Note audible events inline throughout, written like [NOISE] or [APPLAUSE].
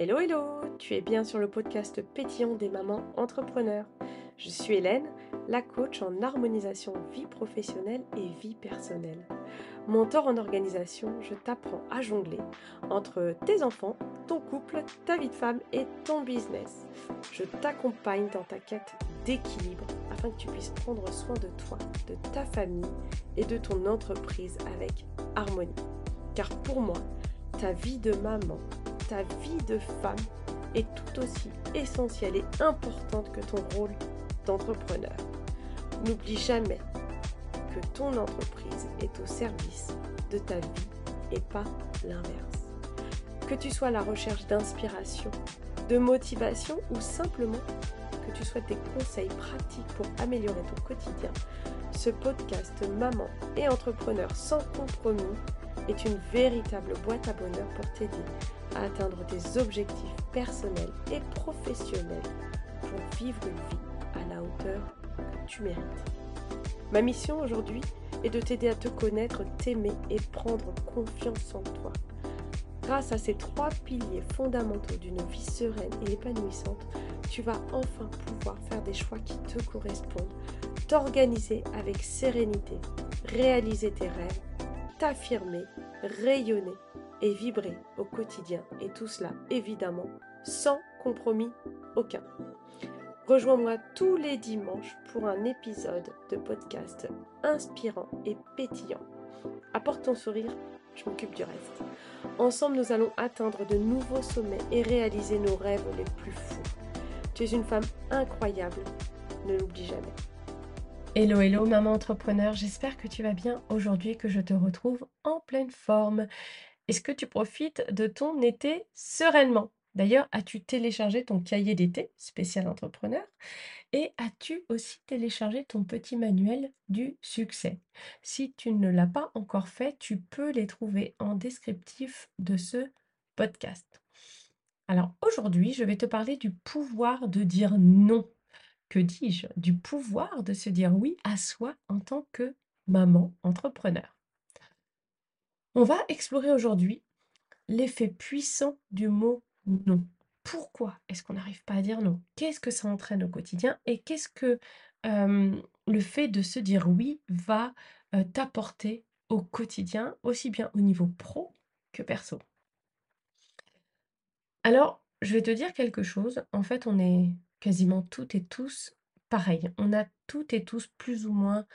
Hello hello, tu es bien sur le podcast pétillant des mamans entrepreneurs. Je suis Hélène, la coach en harmonisation vie professionnelle et vie personnelle. Mentor en organisation, je t'apprends à jongler entre tes enfants, ton couple, ta vie de femme et ton business. Je t'accompagne dans ta quête d'équilibre afin que tu puisses prendre soin de toi, de ta famille et de ton entreprise avec harmonie. Car pour moi, ta vie de maman ta vie de femme est tout aussi essentielle et importante que ton rôle d'entrepreneur. N'oublie jamais que ton entreprise est au service de ta vie et pas l'inverse. Que tu sois à la recherche d'inspiration, de motivation ou simplement que tu souhaites des conseils pratiques pour améliorer ton quotidien, ce podcast Maman et Entrepreneur sans compromis est une véritable boîte à bonheur pour t'aider à atteindre tes objectifs personnels et professionnels pour vivre une vie à la hauteur que tu mérites. Ma mission aujourd'hui est de t'aider à te connaître, t'aimer et prendre confiance en toi. Grâce à ces trois piliers fondamentaux d'une vie sereine et épanouissante, tu vas enfin pouvoir faire des choix qui te correspondent, t'organiser avec sérénité, réaliser tes rêves, t'affirmer, rayonner et vibrer au quotidien. Et tout cela, évidemment, sans compromis aucun. Rejoins-moi tous les dimanches pour un épisode de podcast inspirant et pétillant. Apporte ton sourire, je m'occupe du reste. Ensemble, nous allons atteindre de nouveaux sommets et réaliser nos rêves les plus fous. Tu es une femme incroyable, ne l'oublie jamais. Hello, hello, maman entrepreneur, j'espère que tu vas bien aujourd'hui, que je te retrouve en pleine forme. Est-ce que tu profites de ton été sereinement? D'ailleurs, as-tu téléchargé ton cahier d'été spécial entrepreneur? Et as-tu aussi téléchargé ton petit manuel du succès? Si tu ne l'as pas encore fait, tu peux les trouver en descriptif de ce podcast. Alors aujourd'hui, je vais te parler du pouvoir de dire non. Que dis-je Du pouvoir de se dire oui à soi en tant que maman entrepreneur. On va explorer aujourd'hui l'effet puissant du mot non. Pourquoi est-ce qu'on n'arrive pas à dire non Qu'est-ce que ça entraîne au quotidien? Et qu'est-ce que le fait de se dire oui va t'apporter au quotidien, aussi bien au niveau pro que perso? Alors, je vais te dire quelque chose. En fait, on est quasiment toutes et tous pareils. On a toutes et tous plus ou moins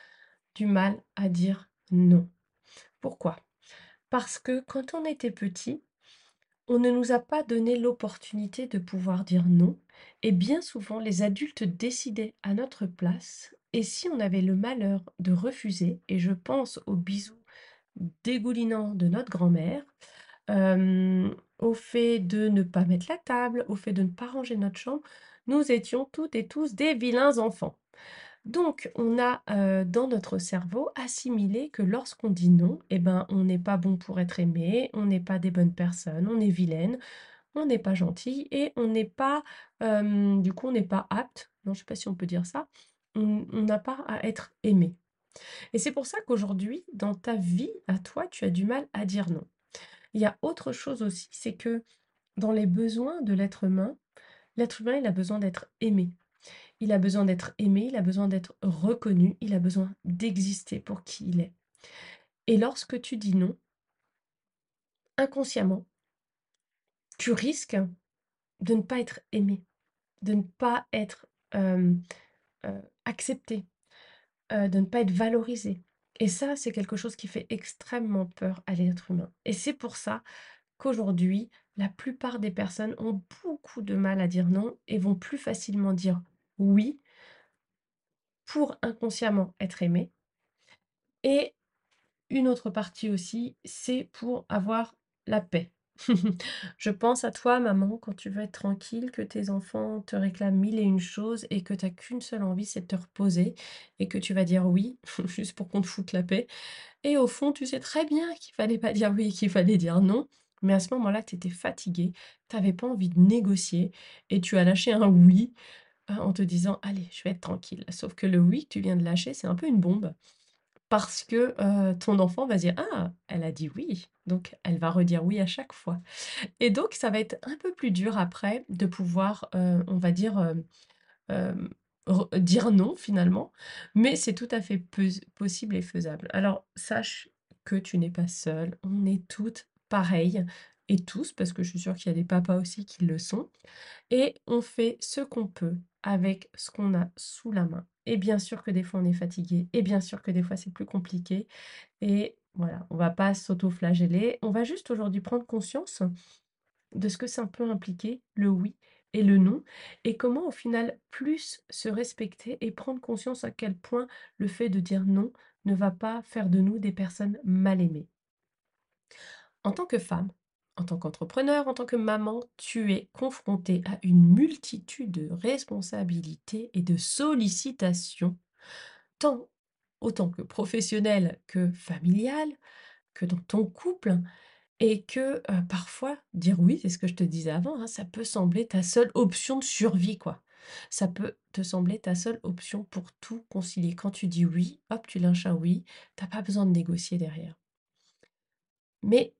du mal à dire non. Pourquoi? Parce que quand on était petit, on ne nous a pas donné l'opportunité de pouvoir dire non, et bien souvent les adultes décidaient à notre place, et si on avait le malheur de refuser, et je pense aux bisous dégoulinants de notre grand-mère, au fait de ne pas mettre la table, au fait de ne pas ranger notre chambre, nous étions toutes et tous des vilains enfants. Donc, on a dans notre cerveau assimilé que lorsqu'on dit non, eh ben, on n'est pas bon pour être aimé, on n'est pas des bonnes personnes, on est vilaine, on n'est pas gentil et on n'est pas, du coup, on n'est pas apte, non, je ne sais pas si on peut dire ça, on n'a pas à être aimé. Et c'est pour ça qu'aujourd'hui, dans ta vie à toi, tu as du mal à dire non. Il y a autre chose aussi, c'est que dans les besoins de l'être humain, l'être humain, il a besoin d'être aimé. Il a besoin d'être aimé, il a besoin d'être reconnu, il a besoin d'exister pour qui il est. Et lorsque tu dis non, inconsciemment, tu risques de ne pas être aimé, de ne pas être accepté, de ne pas être valorisé. Et ça, c'est quelque chose qui fait extrêmement peur à l'être humain. Et c'est pour ça qu'aujourd'hui, la plupart des personnes ont beaucoup de mal à dire non et vont plus facilement dire oui pour inconsciemment être aimé. Et une autre partie aussi, c'est pour avoir la paix. [LAUGHS] Je pense à toi, maman, quand tu veux être tranquille, que tes enfants te réclament mille et une choses et que tu n'as qu'une seule envie, c'est de te reposer et que tu vas dire oui, [LAUGHS] juste pour qu'on te foute la paix. Et au fond, tu sais très bien qu'il fallait pas dire oui, qu'il fallait dire non. Mais à ce moment-là, tu étais fatigué, tu n'avais pas envie de négocier et tu as lâché un oui en te disant: «Allez, je vais être tranquille». Sauf que le oui que tu viens de lâcher, c'est un peu une bombe parce que, ton enfant va dire: «Ah, elle a dit oui, donc elle va redire oui à chaque fois» et donc ça va être un peu plus dur après de pouvoir, on va dire, dire non finalement, mais c'est tout à fait possible et faisable. Alors sache que tu n'es pas seule, on est toutes pareilles et tous, parce que je suis sûre qu'il y a des papas aussi qui le sont. Et on fait ce qu'on peut avec ce qu'on a sous la main et bien sûr que des fois on est fatigué et bien sûr que des fois c'est plus compliqué et voilà, on va pas s'auto-flageller. On va juste aujourd'hui prendre conscience de ce que ça peut impliquer, le oui et le non et comment au final plus se respecter et prendre conscience à quel point le fait de dire non ne va pas faire de nous des personnes mal aimées. En tant que femme, en tant qu'entrepreneur, en tant que maman, tu es confrontée à une multitude de responsabilités et de sollicitations, tant autant que professionnelles que familiales, que dans ton couple et que, heu, parfois dire oui, c'est ce que je te disais avant, hein, ça peut sembler ta seule option de survie, quoi. Ça peut te sembler ta seule option pour tout concilier. Quand tu dis oui, hop, tu lâches un oui, tu as pas besoin de négocier derrière. Mais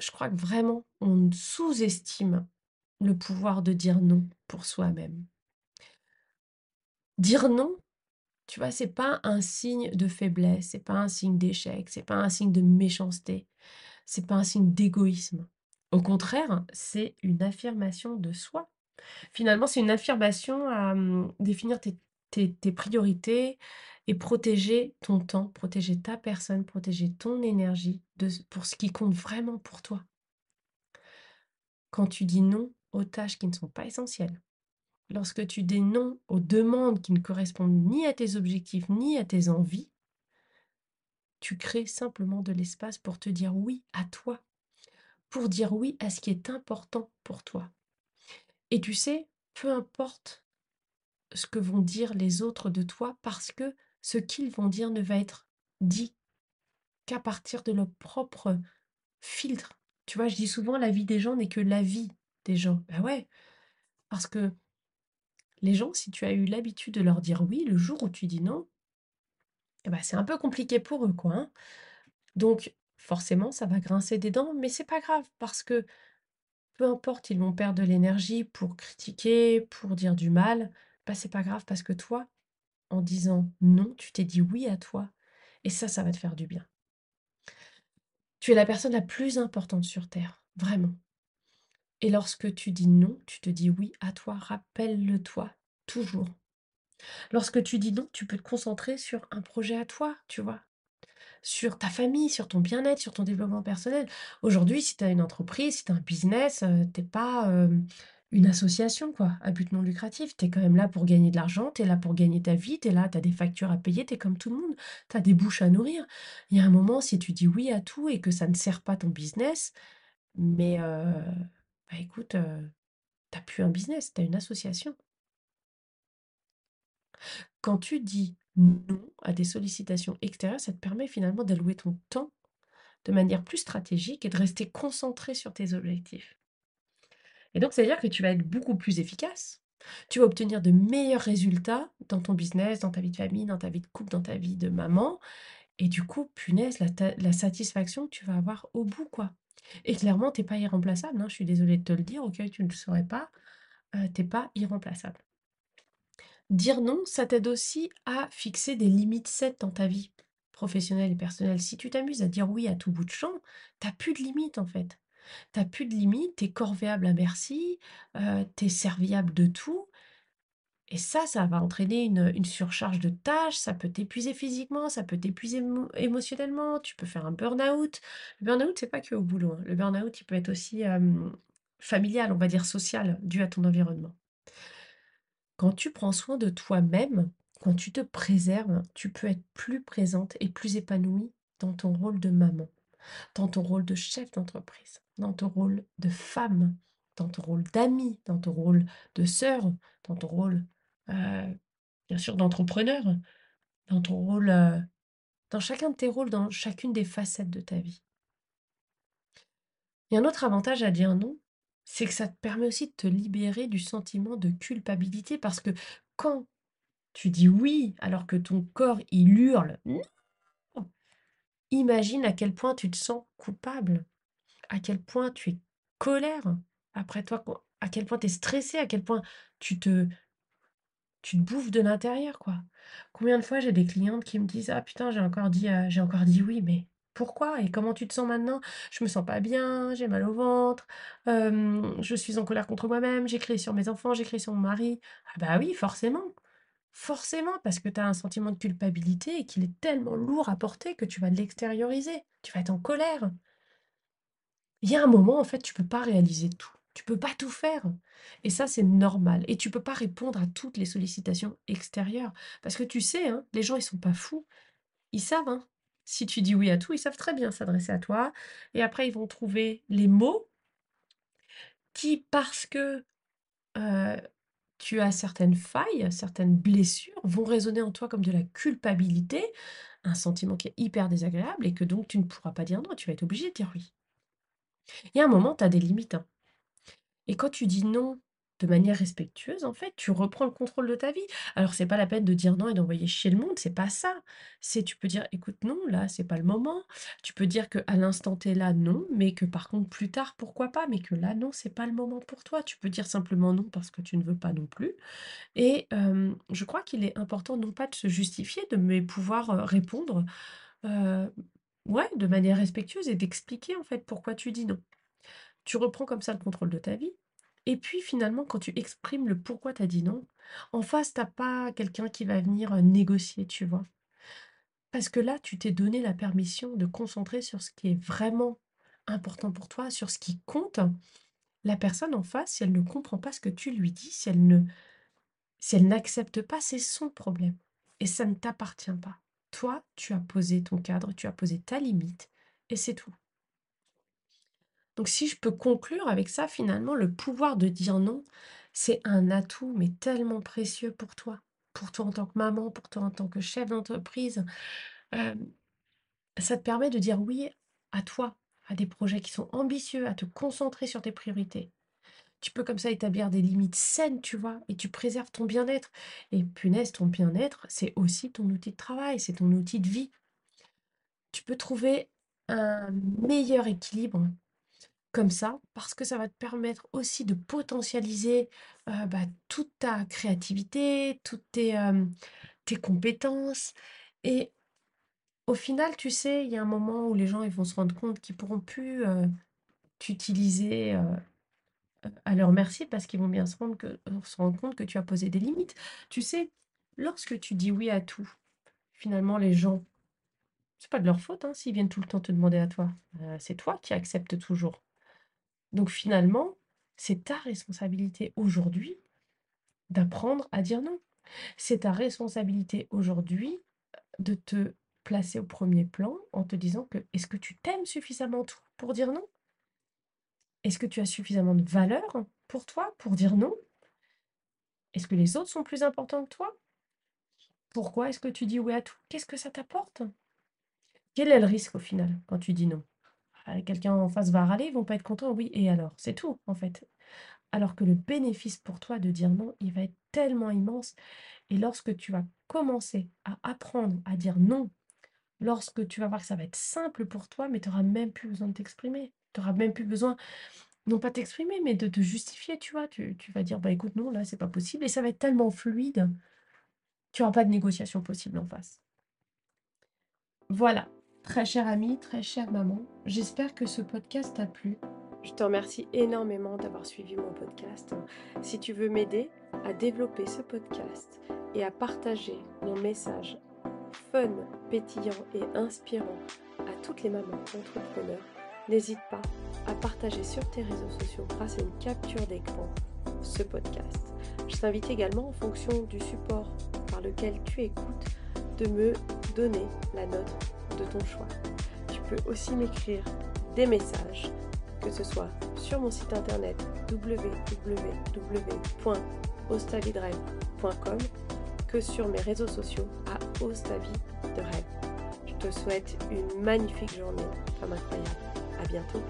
je crois que vraiment on sous-estime le pouvoir de dire non pour soi-même. Dire non, tu vois, c'est pas un signe de faiblesse, c'est pas un signe d'échec, c'est pas un signe de méchanceté, c'est pas un signe d'égoïsme. Au contraire, c'est une affirmation de soi. Finalement, c'est une affirmation à, mmh, définir tes tes priorités et protéger ton temps, protéger ta personne, protéger ton énergie de pour ce qui compte vraiment pour toi. Quand tu dis non aux tâches qui ne sont pas essentielles, lorsque tu dis non aux demandes qui ne correspondent ni à tes objectifs, ni à tes envies, tu crées simplement de l'espace pour te dire oui à toi, pour dire oui à ce qui est important pour toi. Et tu sais, peu importe ce que vont dire les autres de toi, parce que ce qu'ils vont dire ne va être dit qu'à partir de leur propre filtre. Tu vois, je dis souvent la vie des gens n'est que l'avis des gens. Ben ouais, parce que les gens, si tu as eu l'habitude de leur dire oui, le jour où tu dis non, eh ben, c'est un peu compliqué pour eux, quoi, hein. Donc forcément, ça va grincer des dents, mais c'est pas grave parce que peu importe, ils vont perdre de l'énergie pour critiquer, pour dire du mal, bah, c'est pas grave parce que toi, en disant non, tu t'es dit oui à toi et ça, ça va te faire du bien. Tu es la personne la plus importante sur terre, vraiment. Et lorsque tu dis non, tu te dis oui à toi, rappelle-le-toi, toujours. Lorsque tu dis non, tu peux te concentrer sur un projet à toi, tu vois? Sur ta famille, sur ton bien-être, sur ton développement personnel. Aujourd'hui, si tu as une entreprise, si tu as un business, heu, tu pas, hem, une association quoi, à but non lucratif. Tu es quand même là pour gagner de l'argent, tu es là pour gagner ta vie, tu es là, tu as des factures à payer, tu es comme tout le monde, tu as des bouches à nourrir. Il y a un moment, si tu dis oui à tout et que ça ne sert pas ton business, mais heu, bah, écoute, heu, tu plus un business, tu as une association. Quand tu dis non à des sollicitations extérieures, ça te permet finalement d'allouer ton temps de manière plus stratégique et de rester concentré sur tes objectifs. Et donc, c'est-à-dire que tu vas être beaucoup plus efficace. Tu vas obtenir de meilleurs résultats dans ton business, dans ta vie de famille, dans ta vie de couple, dans ta vie de maman. Et du coup, punaise, la, la satisfaction que tu vas avoir au bout, quoi. Et clairement, t'es pas irremplaçable, hein, je suis désolée de te le dire, ok, tu ne le saurais pas, euh, t'es pas irremplaçable. Dire non, ça t'aide aussi à fixer des limites saines dans ta vie professionnelle et personnelle. Si tu t'amuses à dire oui à tout bout de champ, t'as plus de limites en fait. T'as plus de limites, t'es corvéable à merci, tu serviable de tout et ça, ça va entraîner une, surcharge de tâches, ça peut t'épuiser physiquement, ça peut t'épuiser émo émotionnellement, tu peux faire un burn-out. Le burn-out, c'est pas que au boulot, hein. Le burn-out, il peut être aussi, familial, on va dire social, dû à ton environnement. Quand tu prends soin de toi-même, quand tu te préserves, tu peux être plus présente et plus épanouie dans ton rôle de maman, dans ton rôle de chef d'entreprise, dans ton rôle de femme, dans ton rôle d'amie, dans ton rôle de sœur, dans ton rôle, heu, bien sûr d'entrepreneur, dans ton rôle, heu, dans chacun de tes rôles, dans chacune des facettes de ta vie. Et un autre avantage à dire non, c'est que ça te permet aussi de te libérer du sentiment de culpabilité parce que quand tu dis oui alors que ton corps il hurle: «Non!» Imagine à quel point tu te sens coupable, à quel point tu es colère après toi, à quel point tu es stressé, à quel point tu te, tu te bouffes de l'intérieur, quoi. Combien de fois j'ai des clientes qui me disent: «Ah putain, j'ai encore dit, heu, j'ai encore dit oui, mais pourquoi? Et comment tu te sens maintenant? Je me sens pas bien, j'ai mal au ventre, je suis en colère contre moi-même, j'ai sur mes enfants, j'ai sur mon mari». Ah bah oui, forcément, forcément, parce que tu as un sentiment de culpabilité et qu'il est tellement lourd à porter que tu vas l'extérioriser. Tu vas être en colère. Il y a un moment, en fait, tu peux pas réaliser tout. Tu peux pas tout faire. Et ça, c'est normal. Et tu peux pas répondre à toutes les sollicitations extérieures. Parce que tu sais, hein, les gens, ils sont pas fous. Ils savent, hein. Si tu dis oui à tout, ils savent très bien s'adresser à toi. Et après, ils vont trouver les mots qui, parce que euh, tu as certaines failles, certaines blessures, vont résonner en toi comme de la culpabilité, un sentiment qui est hyper désagréable et que donc tu ne pourras pas dire non, tu vas être obligé de dire oui. Il y a un moment, tu as des limites. hein. Et quand tu dis non de manière respectueuse, en fait, tu reprends le contrôle de ta vie. Alors, c'est pas la peine de dire non et d'envoyer chier le monde, c'est pas ça. C'est tu peux dire écoute, non, là, c'est pas le moment. Tu peux dire que à l'instant T là, non, mais que par contre plus tard, pourquoi pas, mais que là, non, c'est pas le moment pour toi. Tu peux dire simplement non parce que tu ne veux pas non plus. Et je crois qu'il est important non pas de se justifier, de mais pouvoir, répondre, de manière respectueuse et d'expliquer en fait pourquoi tu dis non. Tu reprends comme ça le contrôle de ta vie et puis finalement quand tu exprimes le pourquoi tu as dit non, en face tu as pas quelqu'un qui va venir, heu, négocier, tu vois? Parce que là, tu t'es donné la permission de concentrer sur ce qui est vraiment important pour toi, sur ce qui compte. La personne en face, si elle ne comprend pas ce que tu lui dis, si elle ne si elle n'accepte pas, c'est son problème et ça ne t'appartient pas. Toi, tu as posé ton cadre, tu as posé ta limite et c'est tout. Donc si je peux conclure avec ça, finalement, le pouvoir de dire non, c'est un atout, mais tellement précieux pour toi. Pour toi en tant que maman, pour toi en tant que chef d'entreprise. Ça te permet de dire oui à toi, à des projets qui sont ambitieux, à te concentrer sur tes priorités. Tu peux comme ça établir des limites saines, tu vois, et tu préserves ton bien-être. Et punaise, ton bien-être, c'est aussi ton outil de travail, c'est ton outil de vie. Tu peux trouver un meilleur équilibre comme ça, parce que ça va te permettre aussi de potentialiser bah, toute ta créativité, toutes tes, compétences. Et au final, tu sais, il y a un moment où les gens ils vont se rendre compte qu'ils pourront plus t'utiliser euh, à leur merci parce qu'ils vont bien se rendre, que, euh, se rendre compte que tu as posé des limites. Tu sais, lorsque tu dis oui à tout, finalement, les gens, c'est pas de leur faute hein, s'ils viennent tout le temps te demander à toi. C'est toi qui acceptes toujours. Donc finalement, c'est ta responsabilité aujourd'hui d'apprendre à dire non. C'est ta responsabilité aujourd'hui de te placer au premier plan en te disant que est-ce que tu t'aimes suffisamment pour dire non? Est-ce que tu as suffisamment de valeur pour toi pour dire non? Est-ce que les autres sont plus importants que toi? Pourquoi est-ce que tu dis oui à tout? Qu'est-ce que ça t'apporte? Quel est le risque au final quand tu dis non? Ah, Quelqu'un en face va râler, ils vont pas être contents, oui, et alors? C'est tout en fait. Alors que le bénéfice pour toi de dire non, il va être tellement immense. Et lorsque tu vas commencer à apprendre à dire non, lorsque tu vas voir que ça va être simple pour toi, mais tu n'auras même plus besoin de t'exprimer. Tu n'auras même plus besoin, non pas t'exprimer, mais de te justifier, tu vois. Tu, vas dire, bah écoute, non, là, c'est pas possible. Et ça va être tellement fluide, tu n'auras pas de négociation possible en face. Voilà, très chère amie, très chère maman, j'espère que ce podcast t'a plu. Je te remercie énormément d'avoir suivi mon podcast. Si tu veux m'aider à développer ce podcast et à partager mon message fun, pétillant et inspirant à toutes les mamans entrepreneurs, n'hésite pas à partager sur tes réseaux sociaux grâce à une capture d'écran ce podcast. Je t'invite également en fonction du support par lequel tu écoutes de me donner la note ton choix. Tu peux aussi m'écrire des messages que ce soit sur mon site internet www.ostavidrêve.com que sur mes réseaux sociaux à Ostavi. Je te souhaite une magnifique journée, femme incroyable. À bientôt.